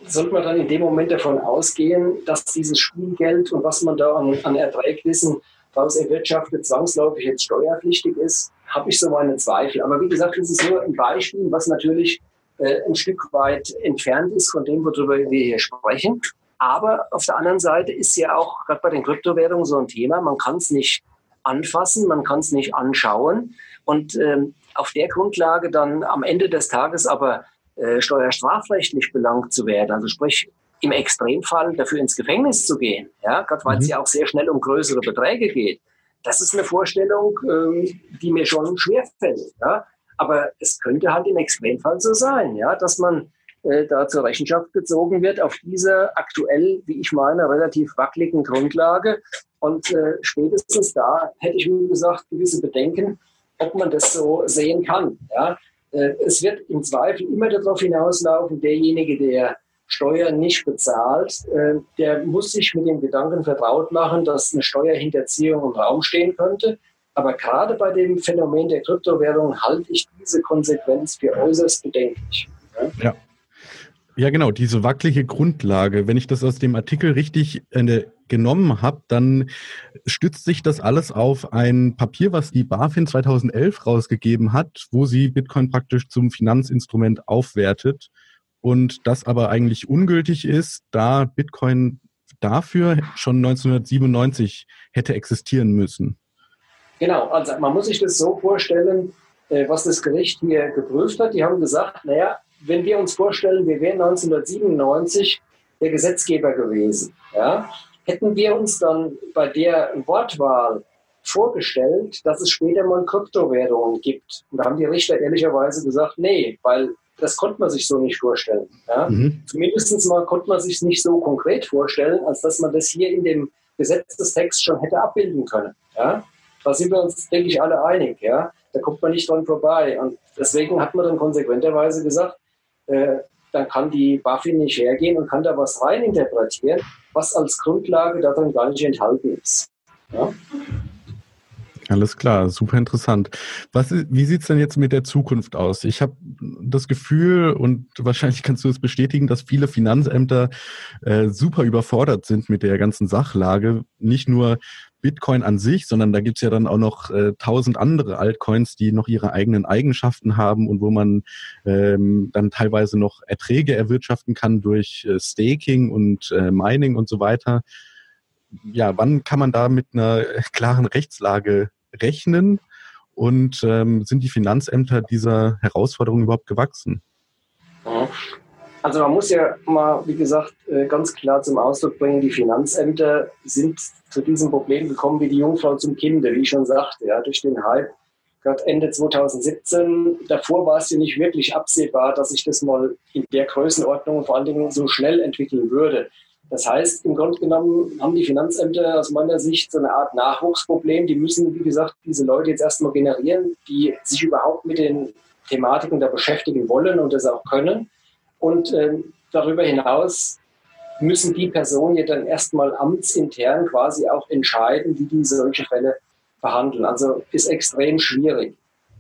Speaker 3: sollte man dann in dem Moment davon ausgehen, dass dieses Spielgeld und was man da an, an Erträgnissen daraus erwirtschaftet, zwangsläufig jetzt steuerpflichtig ist, habe ich so meine Zweifel. Aber wie gesagt, das ist nur ein Beispiel, was natürlich äh, ein Stück weit entfernt ist von dem, worüber wir hier sprechen. Aber auf der anderen Seite ist ja auch gerade bei den Kryptowährungen so ein Thema. Man kann es nicht anfassen, man kann es nicht anschauen. Und ähm, auf der Grundlage dann am Ende des Tages aber äh, steuerstrafrechtlich belangt zu werden, also sprich im Extremfall dafür ins Gefängnis zu gehen, ja, gerade weil mhm. es ja auch sehr schnell um größere Beträge geht. Das ist eine Vorstellung, ähm, die mir schon schwerfällt. Ja. Aber es könnte halt im Extremfall so sein, ja, dass man äh, da zur Rechenschaft gezogen wird auf dieser aktuell, wie ich meine, relativ wackeligen Grundlage. Und äh, spätestens da hätte ich, wie gesagt, gewisse Bedenken, ob man das so sehen kann. Ja. Äh, es wird im Zweifel immer darauf hinauslaufen, derjenige, der Steuern nicht bezahlt, äh, der muss sich mit dem Gedanken vertraut machen, dass eine Steuerhinterziehung im Raum stehen könnte. Aber gerade bei dem Phänomen der Kryptowährung halte ich diese Konsequenz für äußerst bedenklich.
Speaker 1: Ja. ja. Genau, diese wackelige Grundlage. Wenn ich das aus dem Artikel richtig äh, genommen habe, dann stützt sich das alles auf ein Papier, was die BaFin 2011 rausgegeben hat, wo sie Bitcoin praktisch zum Finanzinstrument aufwertet und das aber eigentlich ungültig ist, da Bitcoin dafür schon 1997 hätte existieren müssen.
Speaker 3: Genau, also man muss sich das so vorstellen, äh, was das Gericht hier geprüft hat. Die haben gesagt, naja, wenn wir uns vorstellen, wir wären 1997 der Gesetzgeber gewesen, ja, hätten wir uns dann bei der Wortwahl vorgestellt, dass es später mal Kryptowährungen gibt. Und da haben die Richter ehrlicherweise gesagt, nee, weil das konnte man sich so nicht vorstellen. Ja? Mhm. Zumindest mal konnte man sich nicht so konkret vorstellen, als dass man das hier in dem Gesetzestext schon hätte abbilden können. Ja? Da sind wir uns, denke ich, alle einig. Ja? Da kommt man nicht dran vorbei. Und deswegen hat man dann konsequenterweise gesagt, äh, dann kann die BaFin nicht hergehen und kann da was reininterpretieren, was als Grundlage darin gar nicht enthalten ist. Ja?
Speaker 1: Alles klar, super interessant. Was, wie sieht's denn jetzt mit der Zukunft aus? Ich habe das Gefühl, und wahrscheinlich kannst du es bestätigen, dass viele Finanzämter äh, super überfordert sind mit der ganzen Sachlage. Nicht nur Bitcoin an sich, sondern da gibt's ja dann auch noch äh, tausend andere Altcoins, die noch ihre eigenen Eigenschaften haben und wo man ähm, dann teilweise noch Erträge erwirtschaften kann durch äh, Staking und äh, Mining und so weiter. Ja, wann kann man da mit einer klaren Rechtslage rechnen? Und ähm, sind die Finanzämter dieser Herausforderung überhaupt gewachsen?
Speaker 3: Also man muss ja mal, wie gesagt, äh, ganz klar zum Ausdruck bringen, die Finanzämter sind zu diesem Problem gekommen wie die Jungfrau zum Kinde, wie ich schon sagte, ja, durch den Hype gerade Ende 2017. Davor war es ja nicht wirklich absehbar, dass sich das mal in der Größenordnung vor allen Dingen so schnell entwickeln würde. Das heißt, im Grunde genommen haben die Finanzämter aus meiner Sicht so eine Art Nachwuchsproblem. Die müssen, wie gesagt, diese Leute jetzt erstmal generieren, die sich überhaupt mit den Thematiken da beschäftigen wollen und das auch können. Und äh, darüber hinaus müssen die Personen ja dann erstmal amtsintern quasi auch entscheiden, wie die solche Fälle behandeln. Also ist extrem schwierig.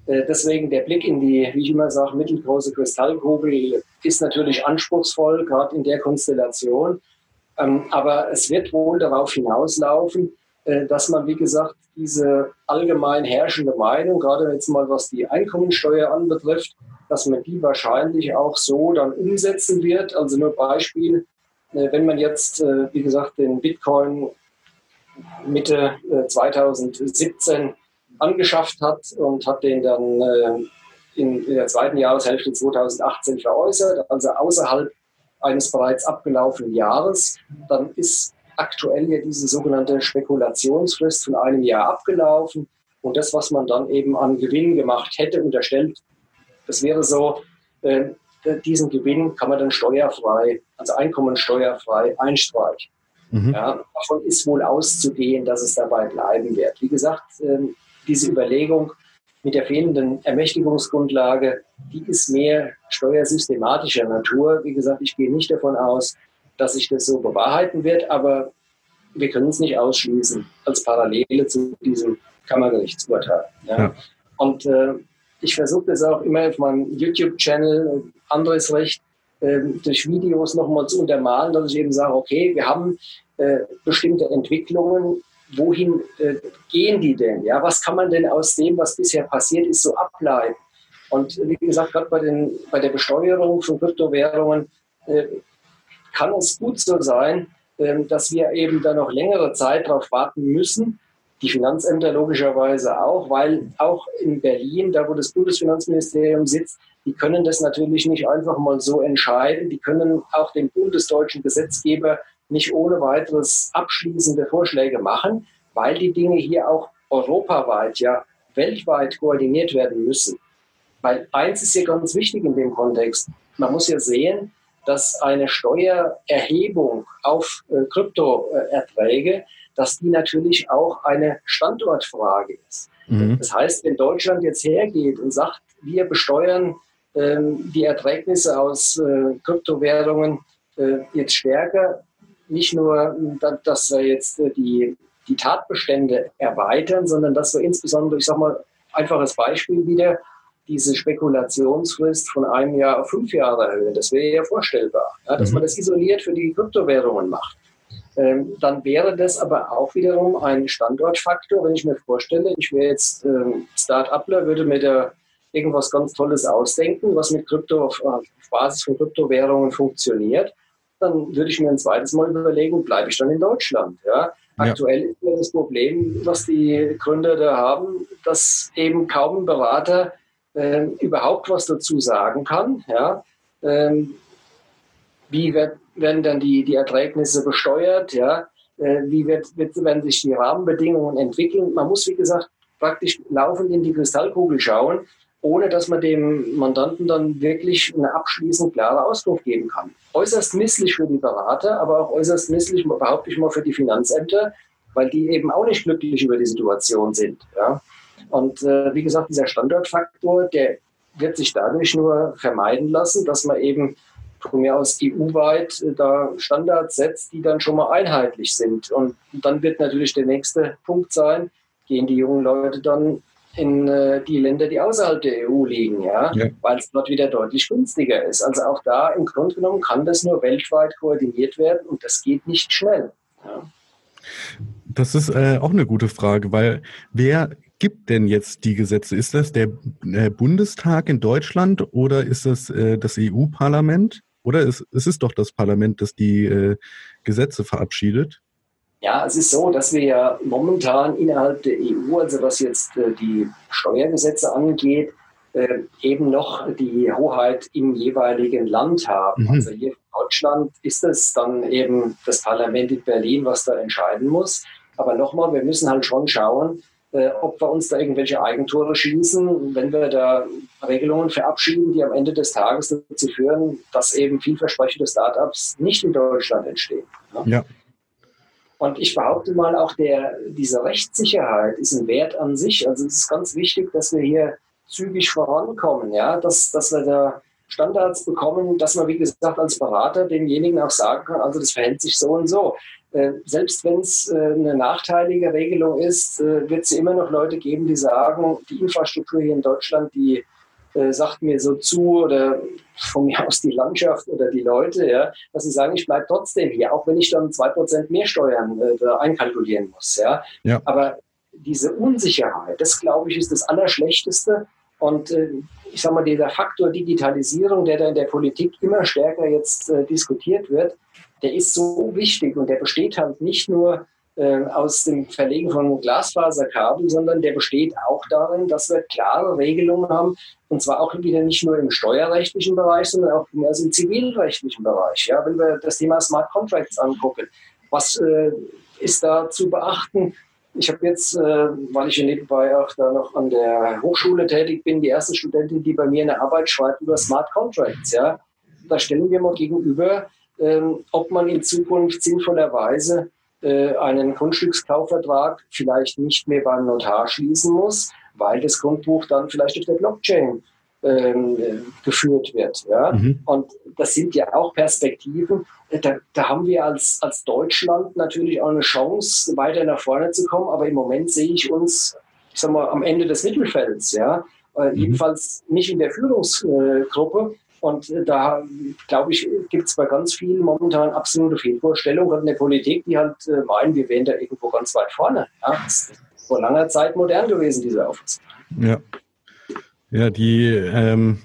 Speaker 3: Äh, deswegen der Blick in die, wie ich immer sage, mittelgroße Kristallkugel ist natürlich anspruchsvoll, gerade in der Konstellation. Ähm, aber es wird wohl darauf hinauslaufen, äh, dass man, wie gesagt, diese allgemein herrschende Meinung, gerade jetzt mal was die Einkommensteuer anbetrifft, dass man die wahrscheinlich auch so dann umsetzen wird. Also nur Beispiel, äh, wenn man jetzt, äh, wie gesagt, den Bitcoin Mitte 2017 angeschafft hat und hat den dann in der zweiten Jahreshälfte 2018 veräußert, also außerhalb eines bereits abgelaufenen Jahres, dann ist aktuell ja diese sogenannte Spekulationsfrist von einem Jahr abgelaufen. Und das, was man dann eben an Gewinn gemacht hätte, unterstellt, das wäre so, äh, diesen Gewinn kann man dann steuerfrei, also einkommensteuerfrei einstreichen. Mhm. Ja, davon ist wohl auszugehen, dass es dabei bleiben wird. Wie gesagt, äh, diese Überlegung, mit der fehlenden Ermächtigungsgrundlage, die ist mehr steuersystematischer Natur. Wie gesagt, ich gehe nicht davon aus, dass sich das so bewahrheiten wird, aber wir können es nicht ausschließen als Parallele zu diesem Kammergerichtsurteil. Ja. Ja. Und äh, ich versuche das auch immer auf meinem YouTube-Channel, anderes Recht, äh, durch Videos nochmal zu untermalen, dass ich eben sage, okay, wir haben äh, bestimmte Entwicklungen, wohin äh, gehen die denn? Ja, was kann man denn aus dem, was bisher passiert ist, so ableiten? Und wie gesagt, gerade bei, den, bei der Besteuerung von Kryptowährungen äh, kann es gut so sein, äh, dass wir eben da noch längere Zeit darauf warten müssen. Die Finanzämter logischerweise auch, weil auch in Berlin, da wo das Bundesfinanzministerium sitzt, die können das natürlich nicht einfach mal so entscheiden. Die können auch dem bundesdeutschen Gesetzgeber nicht ohne weiteres abschließende Vorschläge machen, weil die Dinge hier auch europaweit, ja weltweit koordiniert werden müssen. Weil eins ist hier ganz wichtig in dem Kontext. Man muss ja sehen, dass eine Steuererhebung auf äh, Kryptoerträge, dass die natürlich auch eine Standortfrage ist. Mhm. Das heißt, wenn Deutschland jetzt hergeht und sagt, wir besteuern ähm, die Erträgnisse aus äh, Kryptowährungen äh, jetzt stärker, nicht nur, dass wir jetzt äh, die, die Tatbestände erweitern, sondern dass wir insbesondere, ich sage mal, einfaches Beispiel wieder, diese Spekulationsfrist von einem Jahr auf fünf Jahre erhöhen. Das wäre ja vorstellbar, ja, dass mhm. man das isoliert für die Kryptowährungen macht. Ähm, dann wäre das aber auch wiederum ein Standortfaktor, wenn ich mir vorstelle, ich wäre jetzt ähm, Start-upler, würde mir da irgendwas ganz Tolles ausdenken, was mit Krypto auf, auf Basis von Kryptowährungen funktioniert dann würde ich mir ein zweites Mal überlegen, bleibe ich dann in Deutschland. Ja? Aktuell ja. ist ja das Problem, was die Gründer da haben, dass eben kaum ein Berater äh, überhaupt was dazu sagen kann. Ja? Ähm, wie wird, werden dann die, die Erträgnisse besteuert? Ja? Äh, wie wird, wird, werden sich die Rahmenbedingungen entwickeln? Man muss, wie gesagt, praktisch laufend in die Kristallkugel schauen ohne dass man dem Mandanten dann wirklich eine abschließend klare Auskunft geben kann. Äußerst misslich für die Berater, aber auch äußerst misslich, behaupte ich mal, für die Finanzämter, weil die eben auch nicht glücklich über die Situation sind. Ja? Und äh, wie gesagt, dieser Standortfaktor, der wird sich dadurch nur vermeiden lassen, dass man eben von mir aus EU-weit äh, da Standards setzt, die dann schon mal einheitlich sind. Und dann wird natürlich der nächste Punkt sein, gehen die jungen Leute dann in äh, die Länder, die außerhalb der EU liegen, ja, ja. weil es dort wieder deutlich günstiger ist. Also auch da im Grunde genommen kann das nur weltweit koordiniert werden und das geht nicht schnell. Ja.
Speaker 1: Das ist äh, auch eine gute Frage, weil wer gibt denn jetzt die Gesetze? Ist das der äh, Bundestag in Deutschland oder ist das äh, das EU-Parlament? Oder ist, es ist doch das Parlament, das die äh, Gesetze verabschiedet?
Speaker 3: Ja, es ist so, dass wir ja momentan innerhalb der EU, also was jetzt äh, die Steuergesetze angeht, äh, eben noch die Hoheit im jeweiligen Land haben. Mhm. Also hier in Deutschland ist es dann eben das Parlament in Berlin, was da entscheiden muss. Aber nochmal, wir müssen halt schon schauen, äh, ob wir uns da irgendwelche Eigentore schießen, wenn wir da Regelungen verabschieden, die am Ende des Tages dazu führen, dass eben vielversprechende Startups nicht in Deutschland entstehen.
Speaker 1: Ja. ja.
Speaker 3: Und ich behaupte mal, auch der, diese Rechtssicherheit ist ein Wert an sich. Also es ist ganz wichtig, dass wir hier zügig vorankommen, ja, dass, dass wir da Standards bekommen, dass man, wie gesagt, als Berater demjenigen auch sagen kann, also das verhält sich so und so. Äh, selbst wenn es äh, eine nachteilige Regelung ist, äh, wird es immer noch Leute geben, die sagen, die Infrastruktur hier in Deutschland, die sagt mir so zu oder von mir aus die Landschaft oder die Leute, ja, dass sie sagen, ich bleibe trotzdem hier, auch wenn ich dann zwei Prozent mehr Steuern äh, einkalkulieren muss. Ja.
Speaker 1: ja.
Speaker 3: Aber diese Unsicherheit, das glaube ich, ist das Allerschlechteste. Und äh, ich sage mal, dieser Faktor Digitalisierung, der da in der Politik immer stärker jetzt äh, diskutiert wird, der ist so wichtig und der besteht halt nicht nur äh, aus dem Verlegen von Glasfaserkabel, sondern der besteht auch darin, dass wir klare Regelungen haben, und zwar auch wieder nicht nur im steuerrechtlichen Bereich, sondern auch also im zivilrechtlichen Bereich. Ja, wenn wir das Thema Smart Contracts angucken, was äh, ist da zu beachten? Ich habe jetzt, äh, weil ich nebenbei auch da noch an der Hochschule tätig bin, die erste Studentin, die bei mir eine Arbeit schreibt über Smart Contracts. Ja, da stellen wir mal gegenüber, ähm, ob man in Zukunft sinnvollerweise äh, einen Grundstückskaufvertrag vielleicht nicht mehr beim Notar schließen muss, weil das Grundbuch dann vielleicht auf der Blockchain ähm, äh, geführt wird. Ja? Mhm. Und das sind ja auch Perspektiven. Da, da, haben wir als, als Deutschland natürlich auch eine Chance, weiter nach vorne zu kommen. Aber im Moment sehe ich uns, ich sag mal, am Ende des Mittelfelds. Ja? Äh, mhm. Jedenfalls nicht in der Führungsgruppe. Und da, glaube ich, gibt es bei ganz vielen momentan absolute Fehlvorstellungen in der Politik, die halt äh, meinen, wir wären da irgendwo ganz weit vorne. Ja? Das ist vor langer Zeit modern gewesen, diese Auffassung.
Speaker 1: Ja. Ja, die, ähm,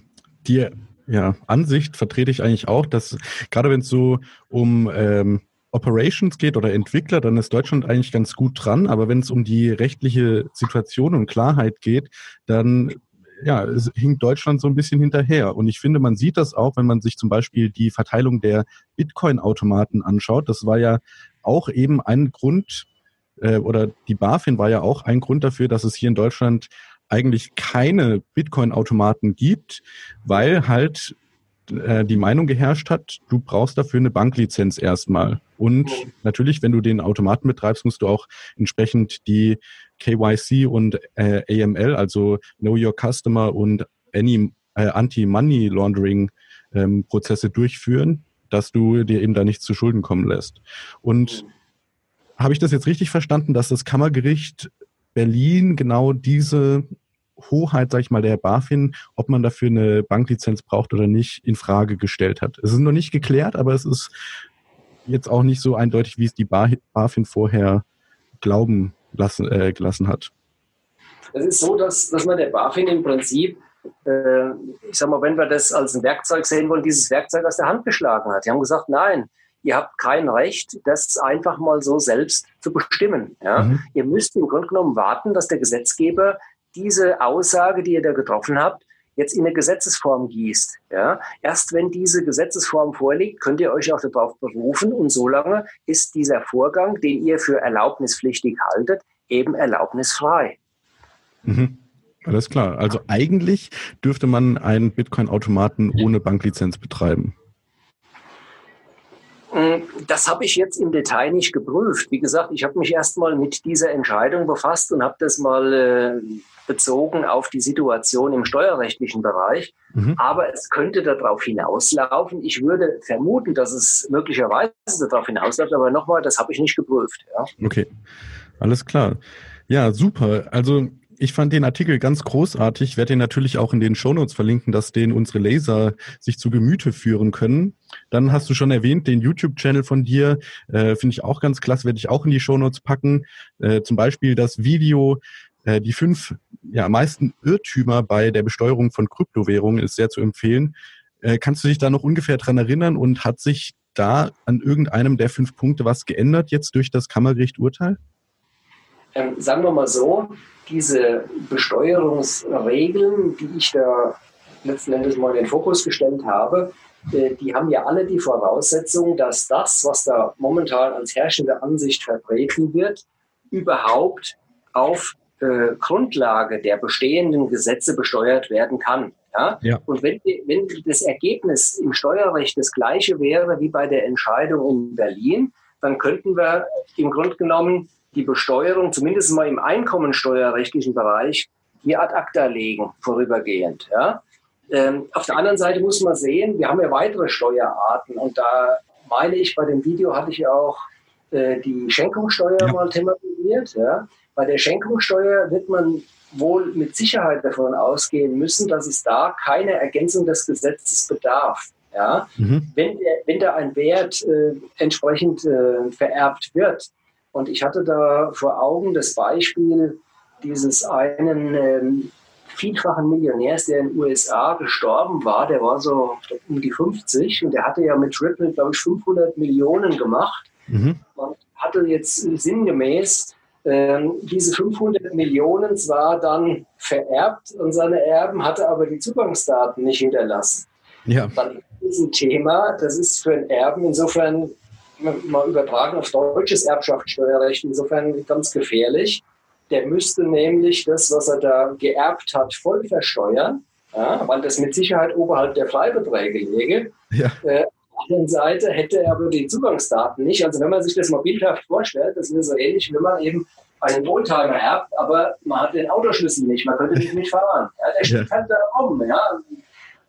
Speaker 1: die ja, Ansicht vertrete ich eigentlich auch, dass gerade wenn es so um ähm, Operations geht oder Entwickler, dann ist Deutschland eigentlich ganz gut dran. Aber wenn es um die rechtliche Situation und Klarheit geht, dann ja, es hinkt Deutschland so ein bisschen hinterher. Und ich finde, man sieht das auch, wenn man sich zum Beispiel die Verteilung der Bitcoin-Automaten anschaut. Das war ja auch eben ein Grund, äh, oder die BaFin war ja auch ein Grund dafür, dass es hier in Deutschland eigentlich keine Bitcoin-Automaten gibt, weil halt äh, die Meinung geherrscht hat, du brauchst dafür eine Banklizenz erstmal. Und natürlich, wenn du den Automaten betreibst, musst du auch entsprechend die KYC und äh, AML, also Know Your Customer und Any, äh, Anti-Money Laundering ähm, Prozesse durchführen, dass du dir eben da nichts zu Schulden kommen lässt. Und habe ich das jetzt richtig verstanden, dass das Kammergericht Berlin genau diese Hoheit, sag ich mal, der BaFin, ob man dafür eine Banklizenz braucht oder nicht, in Frage gestellt hat. Es ist noch nicht geklärt, aber es ist jetzt auch nicht so eindeutig, wie es die BaFin vorher glauben lassen, äh, gelassen hat.
Speaker 3: Es ist so, dass, dass man der BaFin im Prinzip, äh, ich sag mal, wenn wir das als ein Werkzeug sehen wollen, dieses Werkzeug aus der Hand geschlagen hat. Die haben gesagt, nein, ihr habt kein Recht, das einfach mal so selbst zu bestimmen. Ja? Mhm. Ihr müsst im Grunde genommen warten, dass der Gesetzgeber diese Aussage, die ihr da getroffen habt, jetzt in eine Gesetzesform gießt. Ja? Erst wenn diese Gesetzesform vorliegt, könnt ihr euch auch darauf berufen und solange ist dieser Vorgang, den ihr für erlaubnispflichtig haltet, eben erlaubnisfrei.
Speaker 1: Mhm. Alles klar. Also eigentlich dürfte man einen Bitcoin-Automaten ohne Banklizenz betreiben.
Speaker 3: Mm, das habe ich jetzt im Detail nicht geprüft. Wie gesagt, ich habe mich erstmal mit dieser Entscheidung befasst und habe das mal äh, bezogen auf die Situation im steuerrechtlichen Bereich. Mhm. Aber es könnte darauf hinauslaufen. Ich würde vermuten, dass es möglicherweise darauf hinausläuft, aber nochmal, das habe ich nicht geprüft. Ja.
Speaker 1: Okay, alles klar. Ja, super. Also ich fand den Artikel ganz großartig. Ich werde den natürlich auch in den Shownotes verlinken, dass den unsere Laser sich zu Gemüte führen können. Dann hast du schon erwähnt, den YouTube-Channel von dir, äh, finde ich auch ganz klasse, werde ich auch in die Shownotes packen. Äh, zum Beispiel das Video, äh, die fünf ja, meisten Irrtümer bei der Besteuerung von Kryptowährungen ist sehr zu empfehlen. Äh, kannst du dich da noch ungefähr dran erinnern und hat sich da an irgendeinem der fünf Punkte was geändert jetzt durch das Kammergericht-Urteil?
Speaker 3: ähm, sagen wir mal so, diese Besteuerungsregeln, die ich da letzten Endes mal in den Fokus gestellt habe, äh, die haben ja alle die Voraussetzung, dass das, was da momentan als herrschende Ansicht vertreten wird, überhaupt auf äh, Grundlage der bestehenden Gesetze besteuert werden kann. Ja? ja. Und wenn, wenn das Ergebnis im Steuerrecht das gleiche wäre wie bei der Entscheidung in Berlin, dann könnten wir im Grunde genommen die Besteuerung, zumindest mal im einkommensteuerrechtlichen Bereich, hier ad acta legen, vorübergehend. Ja? Ähm, auf der anderen Seite muss man sehen, wir haben ja weitere Steuerarten und da meine ich, bei dem Video hatte ich ja auch äh, die Schenkungssteuer ja. mal thematisiert. Ja? Bei der Schenkungssteuer wird man wohl mit Sicherheit davon ausgehen müssen, dass es da keine Ergänzung des Gesetzes bedarf. Ja? Mhm. Wenn, der, wenn da ein Wert äh, entsprechend äh, vererbt wird, und ich hatte da vor Augen das Beispiel dieses einen ähm, vielfachen Millionärs, der in den USA gestorben war. Der war so um die 50 und der hatte ja mit Triple, glaube ich, 500 Millionen gemacht mhm. und hatte jetzt sinngemäß ähm, diese 500 Millionen zwar dann vererbt und seine Erben hatte aber die Zugangsdaten nicht hinterlassen. Ja. Dann ist ein Thema, das ist für einen Erben insofern mal übertragen auf deutsches Erbschaftssteuerrecht insofern ganz gefährlich. Der müsste nämlich das, was er da geerbt hat, voll versteuern, ja, weil das mit Sicherheit oberhalb der Freibeträge läge. Ja. Äh, auf der Seite hätte er aber die Zugangsdaten nicht. Also wenn man sich das mal bildhaft vorstellt, das ist so ähnlich, wenn man eben einen Oldtimer erbt, aber man hat den Autoschlüssel nicht, man könnte nicht mitfahren. Ja, der steht ja. halt da rum. Ja.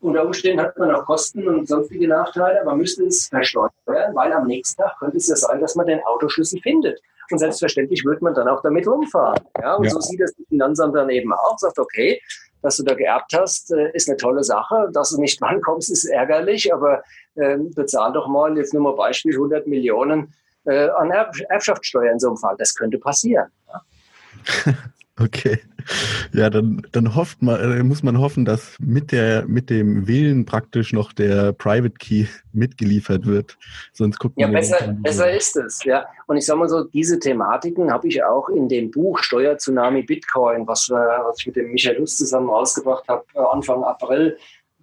Speaker 3: Unter Umständen hat man auch Kosten und sonstige Nachteile, aber müsste es versteuern, weil am nächsten Tag könnte es ja sein, dass man den Autoschlüssel findet. Und selbstverständlich wird man dann auch damit rumfahren. Ja, und ja. so sieht das das Finanzamt dann eben auch, sagt, okay, was du da geerbt hast, äh, ist eine tolle Sache. Dass du nicht drankommst, ist ärgerlich, aber äh, bezahl doch mal, jetzt nur mal Beispiel, 100 Millionen äh, an Erbschaftssteuer in so einem Fall. Das könnte passieren.
Speaker 1: Ja. Okay. Ja, dann, dann hofft man, äh, muss man hoffen, dass mit der, mit dem Wählen praktisch noch der Private Key mitgeliefert wird. Sonst guckt
Speaker 3: man. Ja, besser, besser ist es, ja. Und ich sage mal so, diese Thematiken habe ich auch in dem Buch Steuer-Tsunami Bitcoin, was, was ich mit dem Michael Lust zusammen rausgebracht habe, äh, Anfang April,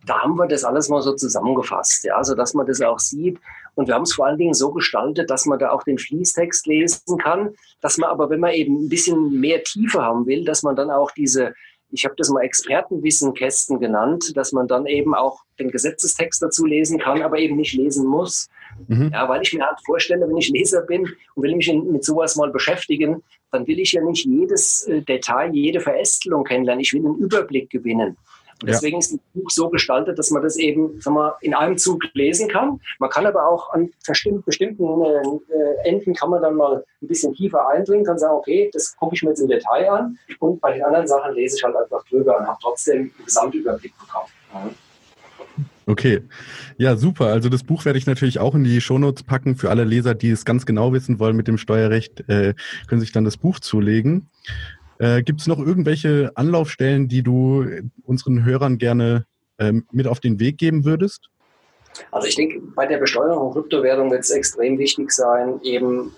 Speaker 3: da haben wir das alles mal so zusammengefasst, ja, so dass man das auch sieht. Und wir haben es vor allen Dingen so gestaltet, dass man da auch den Fließtext lesen kann, dass man aber, wenn man eben ein bisschen mehr Tiefe haben will, dass man dann auch diese, ich habe das mal Expertenwissenkästen genannt, dass man dann eben auch den Gesetzestext dazu lesen kann, aber eben nicht lesen muss. Mhm. Ja, weil ich mir halt vorstelle, wenn ich Leser bin und will mich mit sowas mal beschäftigen, dann will ich ja nicht jedes äh, Detail, jede Verästelung kennenlernen. Ich will einen Überblick gewinnen. Und deswegen ja. ist das Buch so gestaltet, dass man das eben sagen wir, in einem Zug lesen kann. Man kann aber auch an bestimmten äh, Enden kann man dann mal ein bisschen tiefer eindringen, kann sagen, okay, das gucke ich mir jetzt im Detail an und bei den anderen Sachen lese ich halt einfach drüber und habe trotzdem einen Gesamtüberblick bekommen. Mhm.
Speaker 1: Okay, ja super. Also das Buch werde ich natürlich auch in die Shownotes packen. Für alle Leser, die es ganz genau wissen wollen mit dem Steuerrecht, äh, können sich dann das Buch zulegen. Äh, Gibt es noch irgendwelche Anlaufstellen, die du unseren Hörern gerne ähm, mit auf den Weg geben würdest?
Speaker 3: Also ich denke, bei der Besteuerung von Kryptowährungen wird es extrem wichtig sein, eben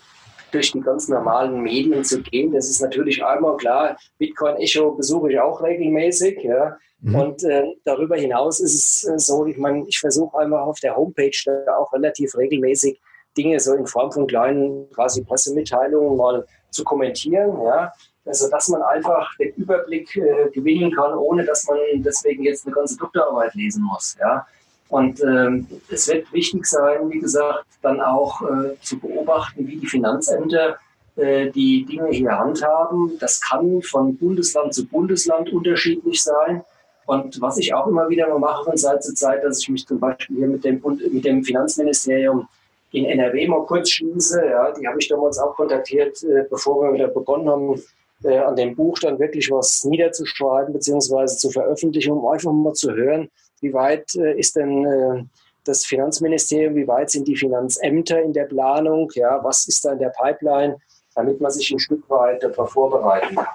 Speaker 3: durch die ganz normalen Medien zu gehen. Das ist natürlich einmal klar, Bitcoin Echo besuche ich auch regelmäßig. Ja. Mhm. Und äh, darüber hinaus ist es äh, so, ich meine, ich versuche einmal auf der Homepage da auch relativ regelmäßig Dinge so in Form von kleinen quasi Pressemitteilungen mal zu kommentieren. Ja. Also, dass man einfach den Überblick äh, gewinnen kann, ohne dass man deswegen jetzt eine ganze Doktorarbeit lesen muss. Ja? Und ähm, es wird wichtig sein, wie gesagt, dann auch äh, zu beobachten, wie die Finanzämter äh, die Dinge hier handhaben. Das kann von Bundesland zu Bundesland unterschiedlich sein. Und was ich auch immer wieder mal mache von Zeit zu Zeit, dass ich mich zum Beispiel hier mit dem, mit dem Finanzministerium in NRW mal kurz schließe. Ja, die habe ich damals auch kontaktiert, äh, bevor wir wieder begonnen haben, äh, an dem Buch dann wirklich was niederzuschreiben beziehungsweise zu veröffentlichen, um einfach mal zu hören, wie weit äh, ist denn äh, das Finanzministerium, wie weit sind die Finanzämter in der Planung, ja, was ist da in der Pipeline, damit man sich ein Stück weit darauf vorbereiten kann.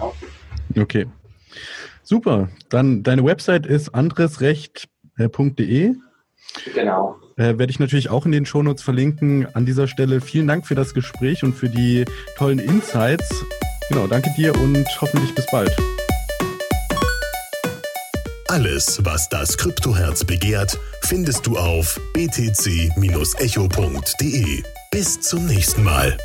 Speaker 1: Ja. Okay. Super. Dann deine Website ist andresrecht.de.
Speaker 3: Genau.
Speaker 1: Äh, werde ich natürlich auch in den Shownotes verlinken. An dieser Stelle vielen Dank für das Gespräch und für die tollen Insights. Genau, danke dir und hoffentlich bis bald.
Speaker 2: Alles, was das Kryptoherz begehrt, findest du auf btc-echo.de. Bis zum nächsten Mal.